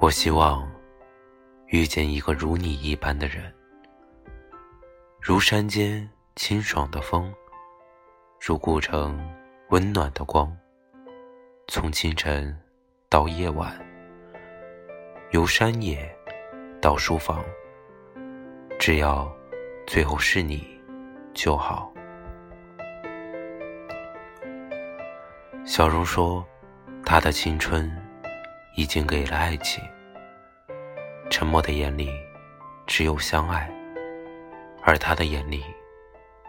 我希望遇见一个如你一般的人，如山间清爽的风，如古城温暖的光。从清晨到夜晚，由山野到书房，只要最后是你就好。小荣说，他的青春。已经给了爱情，沉默的眼里只有相爱，而他的眼里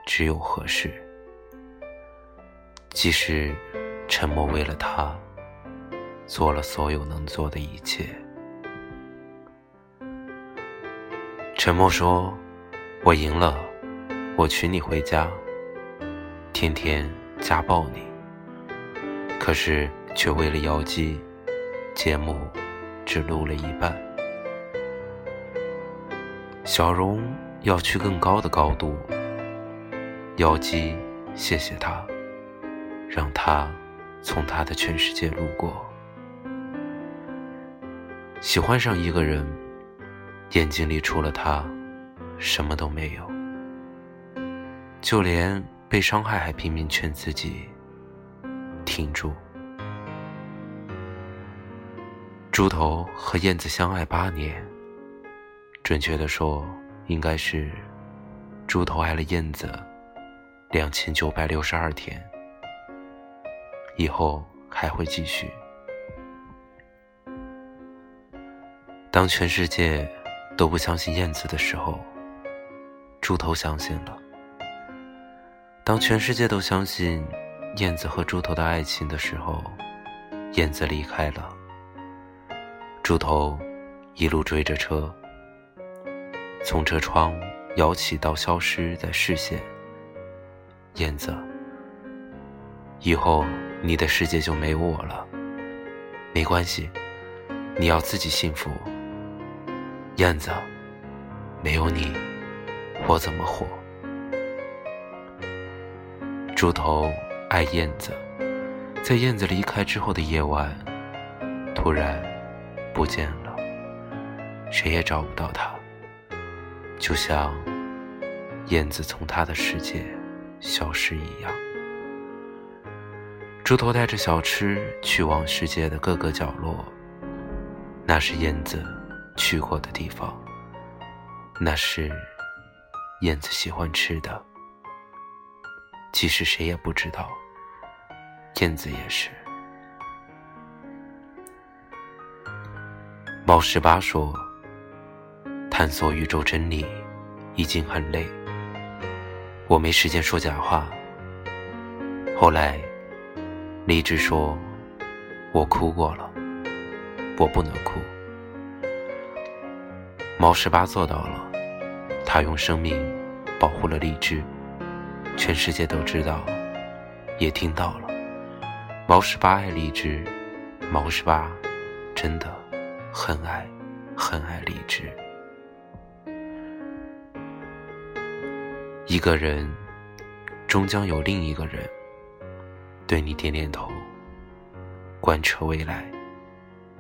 只有合适。即使沉默为了他做了所有能做的一切，沉默说：“我赢了，我娶你回家，天天家暴你。”可是却为了妖姬。节目只录了一半，小荣要去更高的高度。妖姬，谢谢他，让他从他的全世界路过。喜欢上一个人，眼睛里除了他，什么都没有，就连被伤害还拼命劝自己挺住。猪头和燕子相爱八年，准确的说，应该是猪头爱了燕子两千九百六十二天，以后还会继续。当全世界都不相信燕子的时候，猪头相信了；当全世界都相信燕子和猪头的爱情的时候，燕子离开了。猪头一路追着车，从车窗摇起到消失在视线。燕子，以后你的世界就没有我了。没关系，你要自己幸福。燕子，没有你，我怎么活？猪头爱燕子，在燕子离开之后的夜晚，突然。不见了，谁也找不到他，就像燕子从他的世界消失一样。猪头带着小吃去往世界的各个角落，那是燕子去过的地方，那是燕子喜欢吃的。其实谁也不知道，燕子也是。猫十八说：“探索宇宙真理已经很累，我没时间说假话。”后来，荔枝说：“我哭过了，我不能哭。”猫十八做到了，他用生命保护了荔枝，全世界都知道，也听到了。毛十八爱荔枝，毛十八真的。很爱，很爱荔枝。一个人，终将有另一个人对你点点头，贯彻未来，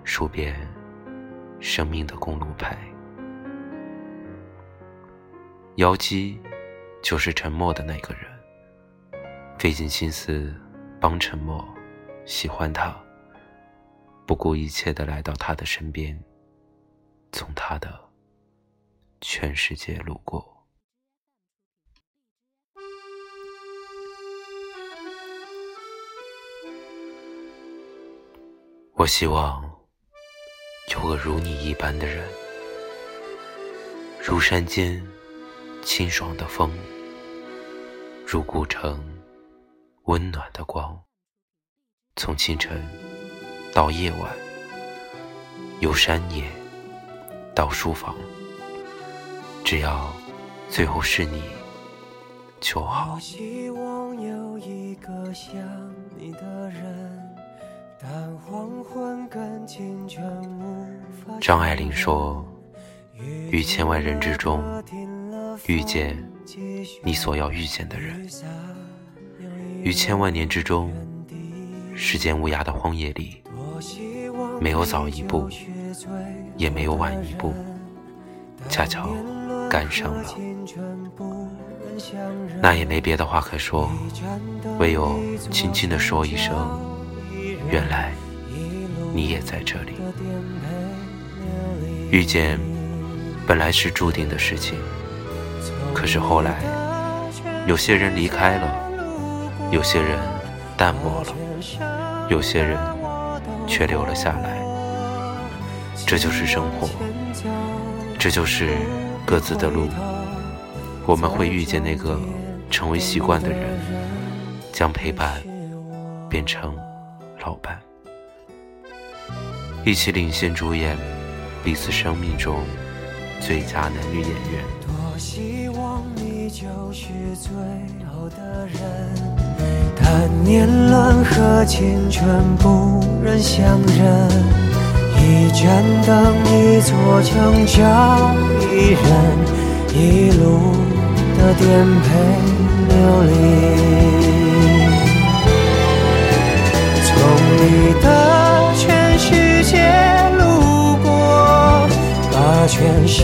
数遍生命的公路牌。妖姬就是沉默的那个人，费尽心思帮沉默，喜欢他。不顾一切的来到他的身边，从他的全世界路过。我希望有个如你一般的人，如山间清爽的风，如古城温暖的光，从清晨。到夜晚，由山野到书房，只要最后是你就好。张爱玲说：“于千万人之中，遇见你所要遇见的人；于千万年之中，时间无涯的荒野里。”没有早一步，也没有晚一步，恰巧赶上了。那也没别的话可说，唯有轻轻地说一声：“原来你也在这里。”遇见本来是注定的事情，可是后来，有些人离开了，有些人淡漠了，有些人却留了下来。这就是生活，这就是各自的路。我们会遇见那个成为习惯的人，将陪伴变成老伴，一起领衔主演彼此生命中最佳男女演员。多希望你就是最后的人，但年轮和青春不忍相认，一盏灯，一座城，找一人，一路。的颠沛流离，从你的全世界路过，把全生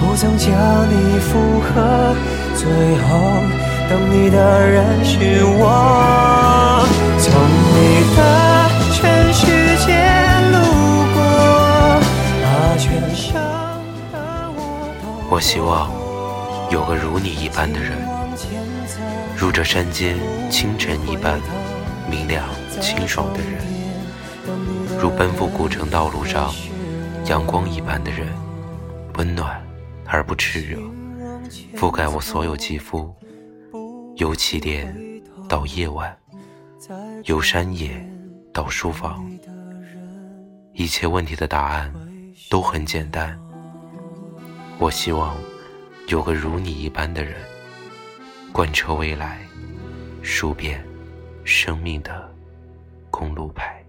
不曾将你附和，最后等你的人是我。从你的全世界路过，把全生的我都。我希望。有个如你一般的人，如这山间清晨一般明亮清爽的人，如奔赴古城道路上阳光一般的人，温暖而不炽热，覆盖我所有肌肤。由起点到夜晚，由山野到书房，一切问题的答案都很简单。我希望。有个如你一般的人，贯彻未来，数遍生命的公路牌。